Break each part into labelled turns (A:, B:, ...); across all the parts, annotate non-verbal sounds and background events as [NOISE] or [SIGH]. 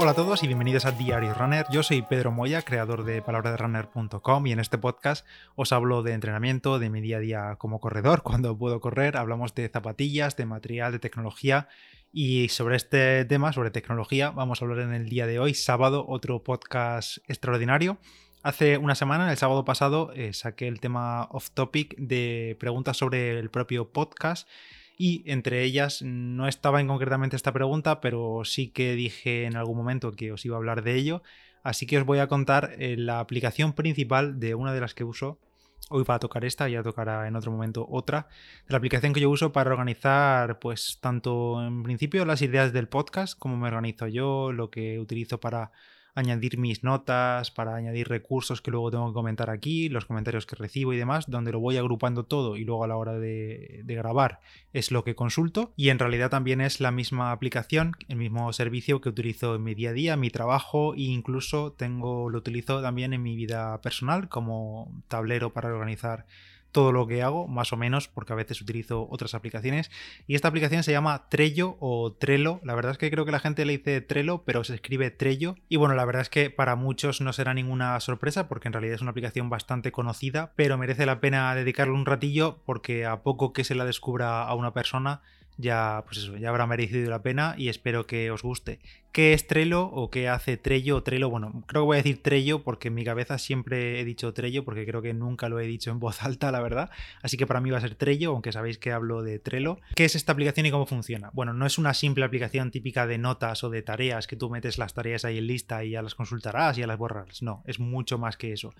A: Hola a todos y bienvenidos a Diario Runner. Yo soy Pedro Moya, creador de palabraderunner.com y en este podcast os hablo de entrenamiento, de mi día a día como corredor, [LAUGHS] cuando puedo correr, hablamos de zapatillas, de material, de tecnología y sobre este tema, sobre tecnología, vamos a hablar en el día de hoy, sábado, otro podcast extraordinario. Hace una semana, el sábado pasado, eh, saqué el tema off topic de preguntas sobre el propio podcast y entre ellas no estaba en concretamente esta pregunta, pero sí que dije en algún momento que os iba a hablar de ello. Así que os voy a contar eh, la aplicación principal de una de las que uso. Hoy va a tocar esta, ya tocará en otro momento otra. De la aplicación que yo uso para organizar, pues, tanto en principio las ideas del podcast, como me organizo yo, lo que utilizo para añadir mis notas, para añadir recursos que luego tengo que comentar aquí, los comentarios que recibo y demás, donde lo voy agrupando todo y luego a la hora de, grabar es lo que consulto. Y en realidad también es la misma aplicación, el mismo servicio que utilizo en mi día a día, mi trabajo e incluso tengo, lo utilizo también en mi vida personal como tablero para organizar todo lo que hago, más o menos, porque a veces utilizo otras aplicaciones. Y esta aplicación se llama Trello o Trello. La verdad es que creo que la gente le dice Trello, pero se escribe Trello. Y bueno, la verdad es que para muchos no será ninguna sorpresa, porque en realidad es una aplicación bastante conocida, pero merece la pena dedicarle un ratillo, porque a poco que se la descubra a una persona, ya, pues eso, ya habrá merecido la pena y espero que os guste. ¿Qué es Trello o qué hace Trello o Trello? Bueno, creo que voy a decir Trello porque en mi cabeza siempre he dicho Trello porque creo que nunca lo he dicho en voz [LAUGHS] alta, la verdad. Así que para mí va a ser Trello, aunque sabéis que hablo de Trello. ¿Qué es esta aplicación y cómo funciona? Bueno, no es una simple aplicación típica de notas o de tareas que tú metes las tareas ahí en lista y ya las consultarás y ya las borrarás. No, es mucho más que eso.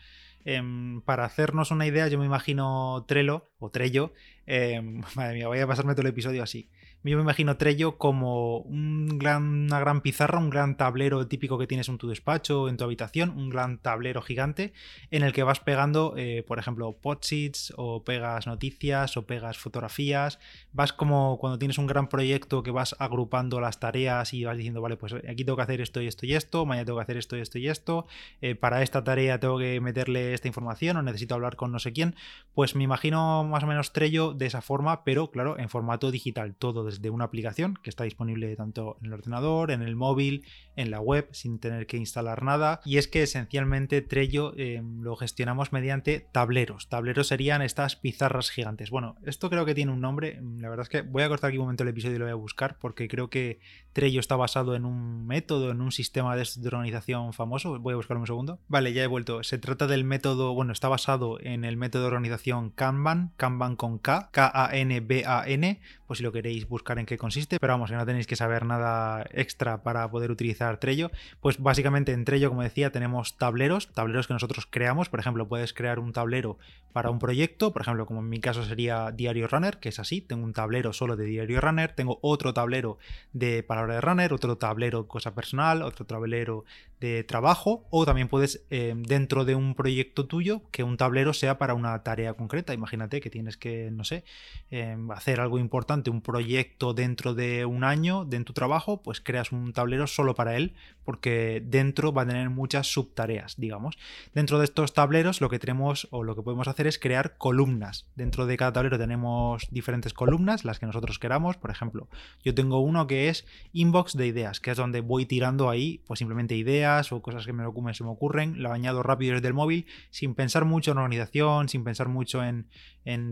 A: Em, para hacernos una idea, yo me imagino Trello o Trello. Em, [LAUGHS] madre mía, voy a pasarme todo el episodio así. Yo me imagino Trello como un gran, una gran pizarra, un gran tablero típico que tienes en tu despacho, en tu habitación, un gran tablero gigante en el que vas pegando, eh, por ejemplo, podsits o pegas noticias o pegas fotografías. Vas como cuando tienes un gran proyecto que vas agrupando las tareas y vas diciendo, vale, pues aquí tengo que hacer esto y esto y esto, mañana tengo que hacer esto y esto y esto, eh, para esta tarea tengo que meterle esta información o necesito hablar con no sé quién. Pues me imagino más o menos Trello de esa forma, pero claro, en formato digital, todo desde una aplicación que está disponible tanto en el ordenador, en el móvil, en la web, sin tener que instalar nada. Y es que esencialmente Trello em, lo gestionamos mediante tableros. Tableros serían estas pizarras gigantes. Bueno, esto creo que tiene un nombre. La verdad es que voy a cortar aquí un momento el episodio y lo voy a buscar porque creo que Trello está basado en un método, en un sistema de organización famoso. Voy a buscarlo un segundo. Vale, ya he vuelto. Se trata del método, bueno, está basado en el método de organización Kanban, Kanban con K, K-A-N-B-A-N, pues si lo queréis buscar en qué consiste, pero vamos, que no tenéis que saber nada extra para poder utilizar Trello. Pues básicamente en Trello, como decía, tenemos tableros, tableros que nosotros creamos. Por ejemplo, puedes crear un tablero para un proyecto, por ejemplo, como en mi caso sería Diario Runner, que es así, tengo un tablero solo de Diario Runner, tengo otro tablero de palabra de runner, otro tablero cosa personal, otro tablero de trabajo, o también puedes eh, dentro de un proyecto tuyo que un tablero sea para una tarea concreta. Imagínate que tienes que, no sé, eh, hacer algo importante un proyecto dentro de un año de tu trabajo, pues creas un tablero solo para él, porque dentro va a tener muchas subtareas, digamos. Dentro de estos tableros lo que tenemos o lo que podemos hacer es crear columnas. Dentro de cada tablero tenemos diferentes columnas, las que nosotros queramos. Por ejemplo, yo tengo uno que es inbox de ideas, que es donde voy tirando ahí, pues simplemente ideas o cosas que me, se me ocurren, lo añado rápido desde el móvil, sin pensar mucho en organización, sin pensar mucho en,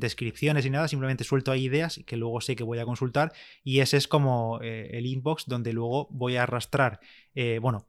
A: descripciones y nada, simplemente suelto ahí ideas que luego sé que voy a consultar y ese es como eh, el inbox donde luego voy a arrastrar, eh, bueno,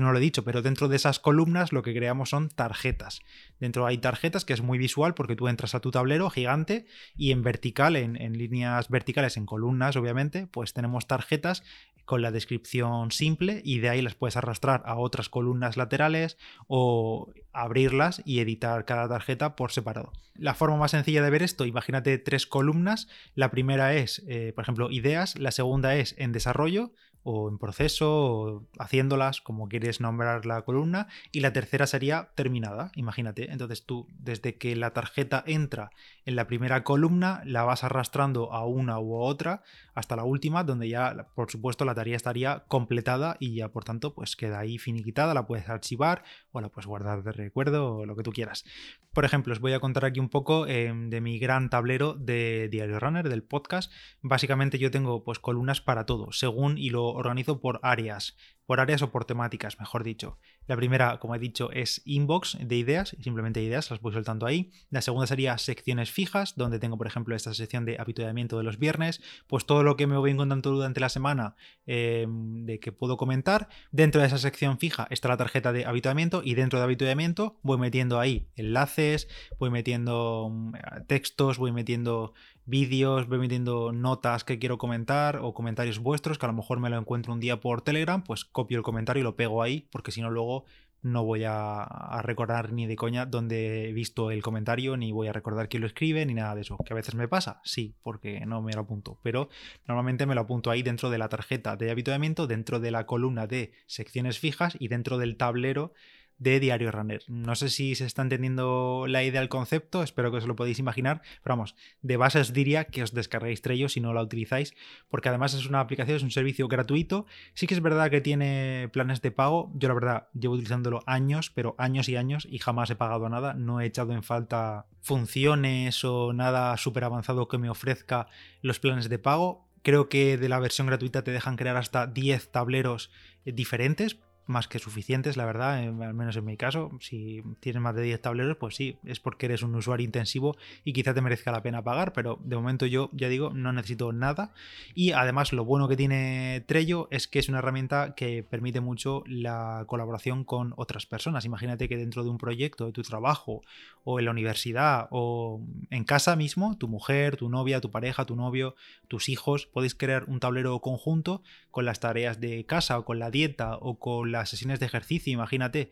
A: no lo he dicho, pero dentro de esas columnas lo que creamos son tarjetas. Dentro hay tarjetas que es muy visual porque tú entras a tu tablero gigante y en vertical, en líneas verticales, en columnas obviamente, pues tenemos tarjetas con la descripción simple y de ahí las puedes arrastrar a otras columnas laterales o abrirlas y editar cada tarjeta por separado. La forma más sencilla de ver esto, imagínate tres columnas. La primera es, eh, por ejemplo, ideas, la segunda es en desarrollo, o en proceso, o haciéndolas como quieres nombrar la columna, y la tercera sería terminada, imagínate. Entonces tú, desde que la tarjeta entra en la primera columna, la vas arrastrando a una u otra hasta la última, donde ya, por supuesto, la tarea estaría completada y ya por tanto pues queda ahí finiquitada, la puedes archivar o la puedes guardar de recuerdo o lo que tú quieras. Por ejemplo, os voy a contar aquí un poco em, de mi gran tablero de Diario Runner, del podcast. Básicamente yo tengo pues columnas para todo, según y lo organizo por áreas por áreas o por temáticas, mejor dicho. La primera, como he dicho, es inbox de ideas, simplemente ideas, las voy soltando ahí. La segunda sería secciones fijas, donde tengo, por ejemplo, esta sección de habituamiento de los viernes, pues todo lo que me voy encontrando durante la semana em, de que puedo comentar. Dentro de esa sección fija está la tarjeta de habituamiento y dentro de habituamiento voy metiendo ahí enlaces, voy metiendo mm, textos, voy metiendo vídeos, voy metiendo notas que quiero comentar o comentarios vuestros, que a lo mejor me lo encuentro un día por Telegram, pues copio el comentario y lo pego ahí, porque si no luego no voy a, recordar ni de coña dónde he visto el comentario, ni voy a recordar quién lo escribe, ni nada de eso. ¿Que a veces me pasa? Sí, porque no me lo apunto. Pero normalmente me lo apunto ahí dentro de la tarjeta de habituamiento, dentro de la columna de secciones fijas y dentro del tablero de Diario Runner. No sé si se está entendiendo la idea del concepto, espero que os lo podéis imaginar, pero vamos, de base os diría que os descarguéis Trello si no la utilizáis, porque además es una aplicación, es un servicio gratuito. Sí que es verdad que tiene planes de pago, yo la verdad llevo utilizándolo años, pero años y años y jamás he pagado nada, no he echado en falta funciones o nada súper avanzado que me ofrezca los planes de pago. Creo que de la versión gratuita te dejan crear hasta 10 tableros diferentes más que suficientes, la verdad, al menos en mi caso. Si tienes más de 10 tableros, pues sí, es porque eres un usuario intensivo y quizá te merezca la pena pagar, pero de momento yo, ya digo, no necesito nada. Y además lo bueno que tiene Trello es que es una herramienta que permite mucho la colaboración con otras personas. Imagínate que dentro de un proyecto, de tu trabajo, o en la universidad, o en casa mismo, tu mujer, tu novia, tu pareja, tu novio, tus hijos, podéis crear un tablero conjunto con las tareas de casa o con la dieta o con las sesiones de ejercicio, imagínate,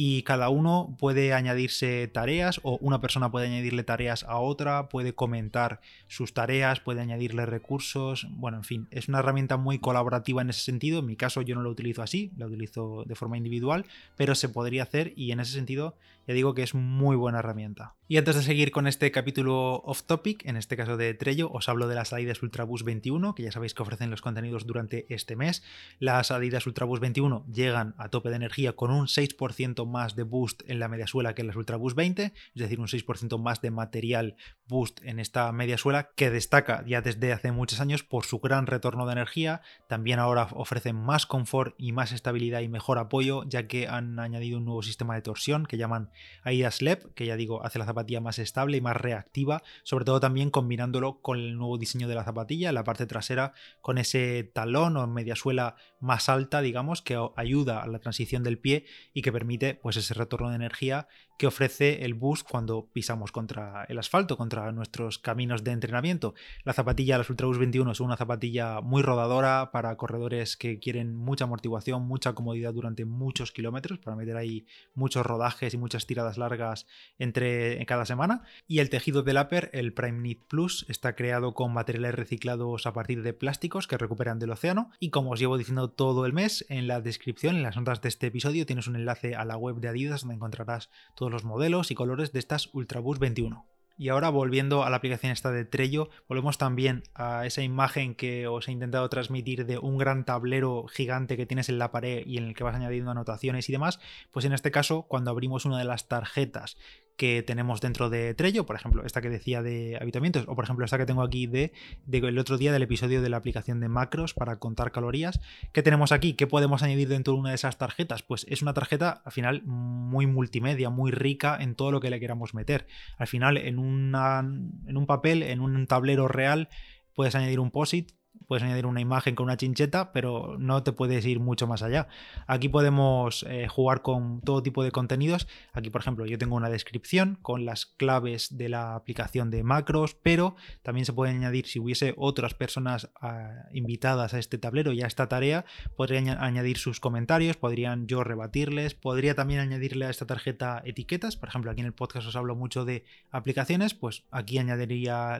A: y cada uno puede añadirse tareas o una persona puede añadirle tareas a otra, puede comentar sus tareas, puede añadirle recursos, bueno, en fin, es una herramienta muy colaborativa en ese sentido, en mi caso yo no lo utilizo así, lo utilizo de forma individual, pero se podría hacer y en ese sentido ya digo que es muy buena herramienta. Y antes de seguir con este capítulo off topic, en este caso de Trello, os hablo de las Adidas Ultraboost 21, que ya sabéis que ofrecen los contenidos durante este mes. Las Adidas Ultraboost 21 llegan a tope de energía con un 6% más de boost en la media suela que en las Ultraboost 20, es decir, un 6% más de material boost en esta media suela que destaca ya desde hace muchos años por su gran retorno de energía. También ahora ofrecen más confort y más estabilidad y mejor apoyo, ya que han añadido un nuevo sistema de torsión que llaman Adidas LEP, que ya digo, hace la zapatilla más estable y más reactiva, sobre todo también combinándolo con el nuevo diseño de la zapatilla, la parte trasera con ese talón o media suela más alta, digamos, que ayuda a la transición del pie y que permite pues ese retorno de energía que ofrece el boost cuando pisamos contra el asfalto, contra nuestros caminos de entrenamiento. La zapatilla, las Ultra Boost 21, es una zapatilla muy rodadora para corredores que quieren mucha amortiguación, mucha comodidad durante muchos kilómetros, para meter ahí muchos rodajes y muchas tiradas largas entre cada semana. Y el tejido del upper, el Prime Knit Plus, está creado con materiales reciclados a partir de plásticos que recuperan del océano. Y como os llevo diciendo todo el mes, en la descripción, en las notas de este episodio, tienes un enlace a la web de Adidas donde encontrarás todo los modelos y colores de estas Ultraboost 21. Y ahora volviendo a la aplicación esta de Trello, volvemos también a esa imagen que os he intentado transmitir de un gran tablero gigante que tienes en la pared y en el que vas añadiendo anotaciones y demás. Pues en este caso, cuando abrimos una de las tarjetas que tenemos dentro de Trello, por ejemplo, esta que decía de habitamientos, o por ejemplo esta que tengo aquí de, el otro día del episodio de la aplicación de macros para contar calorías. ¿Qué tenemos aquí? ¿Qué podemos añadir dentro de una de esas tarjetas? Pues es una tarjeta al final muy multimedia, muy rica en todo lo que le queramos meter. Al final en, en un papel, en un tablero real, puedes añadir un POSIT, puedes añadir una imagen con una chincheta, pero no te puedes ir mucho más allá. Aquí podemos eh, jugar con todo tipo de contenidos. Aquí, por ejemplo, yo tengo una descripción con las claves de la aplicación de macros, pero también se puede añadir, si hubiese otras personas ah, invitadas a este tablero y a esta tarea, podrían añadir sus comentarios, podrían yo rebatirles, podría también añadirle a esta tarjeta etiquetas. Por ejemplo, aquí en el podcast os hablo mucho de aplicaciones, pues aquí añadiría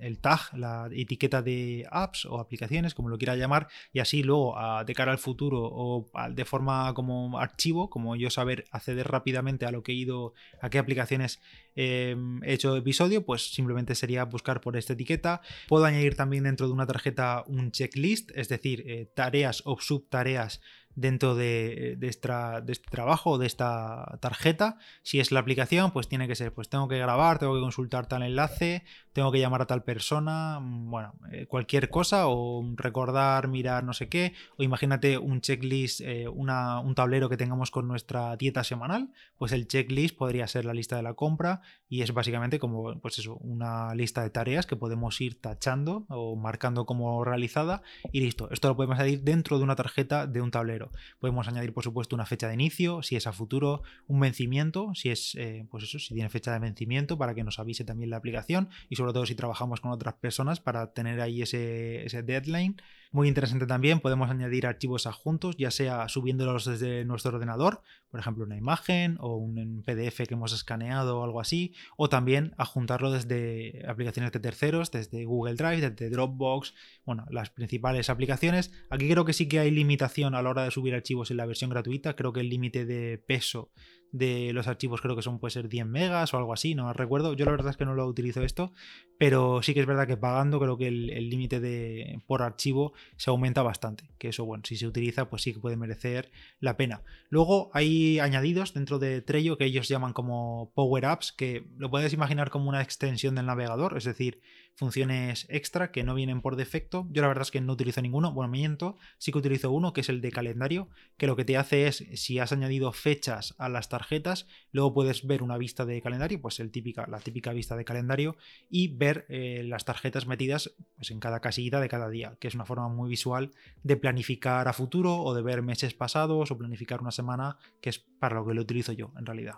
A: el tag, la etiqueta de apps o aplicaciones como lo quiera llamar, y así luego de cara al futuro o de forma como archivo, como yo saber acceder rápidamente a lo que he ido, a qué aplicaciones em, he hecho episodio, pues simplemente sería buscar por esta etiqueta. Puedo añadir también dentro de una tarjeta un checklist, es decir, eh, tareas o subtareas dentro de, este trabajo o de esta tarjeta. Si es la aplicación, pues tiene que ser, pues tengo que grabar, tengo que consultar tal enlace, tengo que llamar a tal persona, mm, bueno, eh, cualquier cosa o recordar, mirar no sé qué, o imagínate un checklist, eh, un tablero que tengamos con nuestra dieta semanal, pues el checklist podría ser la lista de la compra y es básicamente como, pues eso, una lista de tareas que podemos ir tachando o marcando como realizada y listo. Esto lo podemos añadir dentro de una tarjeta de un tablero. Podemos añadir, por supuesto, una fecha de inicio, si es a futuro, un vencimiento, si es, eh, pues eso, si tiene fecha de vencimiento para que nos avise también la aplicación y sobre todo si trabajamos con otras personas para tener ahí ese, ese deadline muy interesante también, podemos añadir archivos adjuntos, ya sea subiéndolos desde nuestro ordenador, por ejemplo una imagen o un PDF que hemos escaneado o algo así, o también adjuntarlo desde aplicaciones de terceros, desde Google Drive, desde Dropbox, bueno, las principales aplicaciones. Aquí creo que sí que hay limitación a la hora de subir archivos en la versión gratuita, creo que el límite de peso de los archivos creo que son puede ser 10 megas o algo así, no recuerdo. Yo la verdad es que no lo utilizo esto, pero sí que es verdad que pagando creo que el límite de por archivo se aumenta bastante. Que eso, bueno, si se utiliza, pues sí que puede merecer la pena. Luego hay añadidos dentro de Trello que ellos llaman como Power Apps, que lo puedes imaginar como una extensión del navegador, es decir, funciones extra que no vienen por defecto. Yo la verdad es que no utilizo ninguno, bueno, miento, sí que utilizo uno que es el de calendario, que lo que te hace es, si has añadido fechas a las tarjetas, luego puedes ver una vista de calendario, pues el típica, la típica vista de calendario, y ver eh, las tarjetas metidas pues, en cada casillita de cada día, que es una forma muy visual de planificar a futuro o de ver meses pasados o planificar una semana, que es para lo que lo utilizo yo en realidad.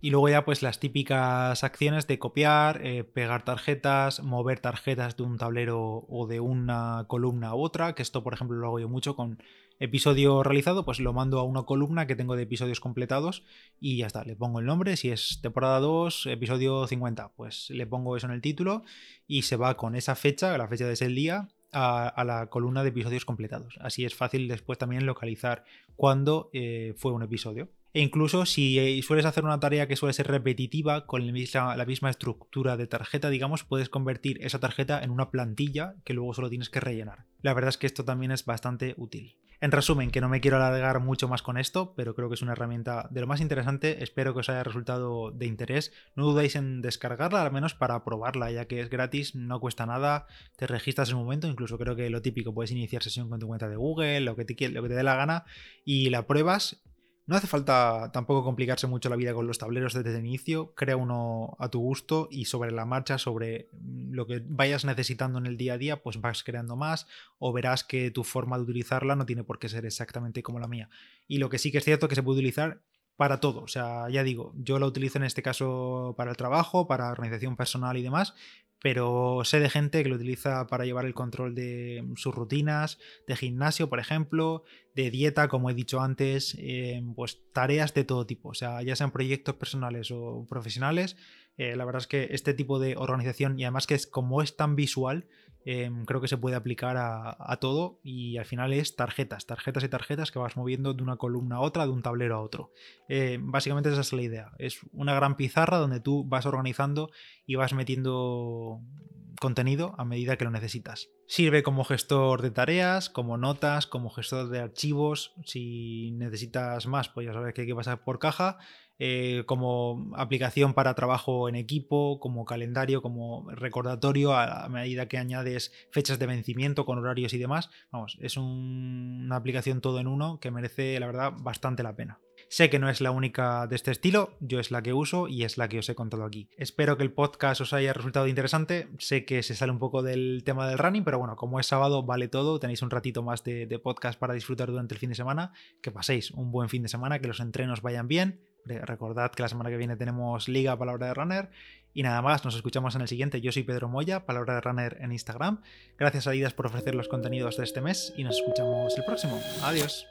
A: Y luego ya pues las típicas acciones de copiar, eh, pegar tarjetas, mover tarjetas de un tablero o de una columna a otra, que esto por ejemplo lo hago yo mucho con episodio realizado, pues lo mando a una columna que tengo de episodios completados y ya está, le pongo el nombre, si es temporada 2, episodio 50, pues le pongo eso en el título y se va con esa fecha, la fecha de ese día, a, la columna de episodios completados. Así es fácil después también localizar cuándo eh, fue un episodio. E incluso si eh, sueles hacer una tarea que suele ser repetitiva con la misma, estructura de tarjeta, digamos, puedes convertir esa tarjeta en una plantilla que luego solo tienes que rellenar. La verdad es que esto también es bastante útil. En resumen, que no me quiero alargar mucho más con esto, pero creo que es una herramienta de lo más interesante. Espero que os haya resultado de interés. No dudéis en descargarla, al menos para probarla, ya que es gratis, no cuesta nada. Te registras en un momento, incluso creo que lo típico, puedes iniciar sesión con tu cuenta de Google, lo que te, lo que te dé la gana, y la pruebas no hace falta tampoco complicarse mucho la vida con los tableros desde el inicio, crea uno a tu gusto y sobre la marcha, sobre lo que vayas necesitando en el día a día, pues vas creando más o verás que tu forma de utilizarla no tiene por qué ser exactamente como la mía. Y lo que sí que es cierto que se puede utilizar para todo. O sea, ya digo, yo la utilizo en este caso para el trabajo, para organización personal y demás, pero sé de gente que lo utiliza para llevar el control de sus rutinas, de gimnasio, por ejemplo, de dieta, como he dicho antes, eh, pues tareas de todo tipo, o sea, ya sean proyectos personales o profesionales. Eh, la verdad es que este tipo de organización, y además que es como es tan visual, Em, creo que se puede aplicar a, todo y al final es tarjetas, tarjetas y tarjetas que vas moviendo de una columna a otra, de un tablero a otro. Em, básicamente esa es la idea. Es una gran pizarra donde tú vas organizando y vas metiendo contenido a medida que lo necesitas. Sirve como gestor de tareas, como notas, como gestor de archivos. Si necesitas más, pues ya sabes que hay que pasar por caja. Eh, como aplicación para trabajo en equipo, como calendario, como recordatorio a, medida que añades fechas de vencimiento con horarios y demás. Vamos, es una aplicación todo en uno que merece, la verdad, bastante la pena. Sé que no es la única de este estilo, yo es la que uso y es la que os he contado aquí. Espero que el podcast os haya resultado interesante. Sé que se sale un poco del tema del running, pero bueno, como es sábado, vale todo. Tenéis un ratito más de, podcast para disfrutar durante el fin de semana. Que paséis un buen fin de semana, que los entrenos vayan bien Recordad que la semana que viene tenemos Liga Palabra de Runner. Y nada más, nos escuchamos en el siguiente. Yo soy Pedro Moya, Palabra de Runner en Instagram. Gracias a Adidas por ofrecer los contenidos de este mes y nos escuchamos el próximo. Adiós.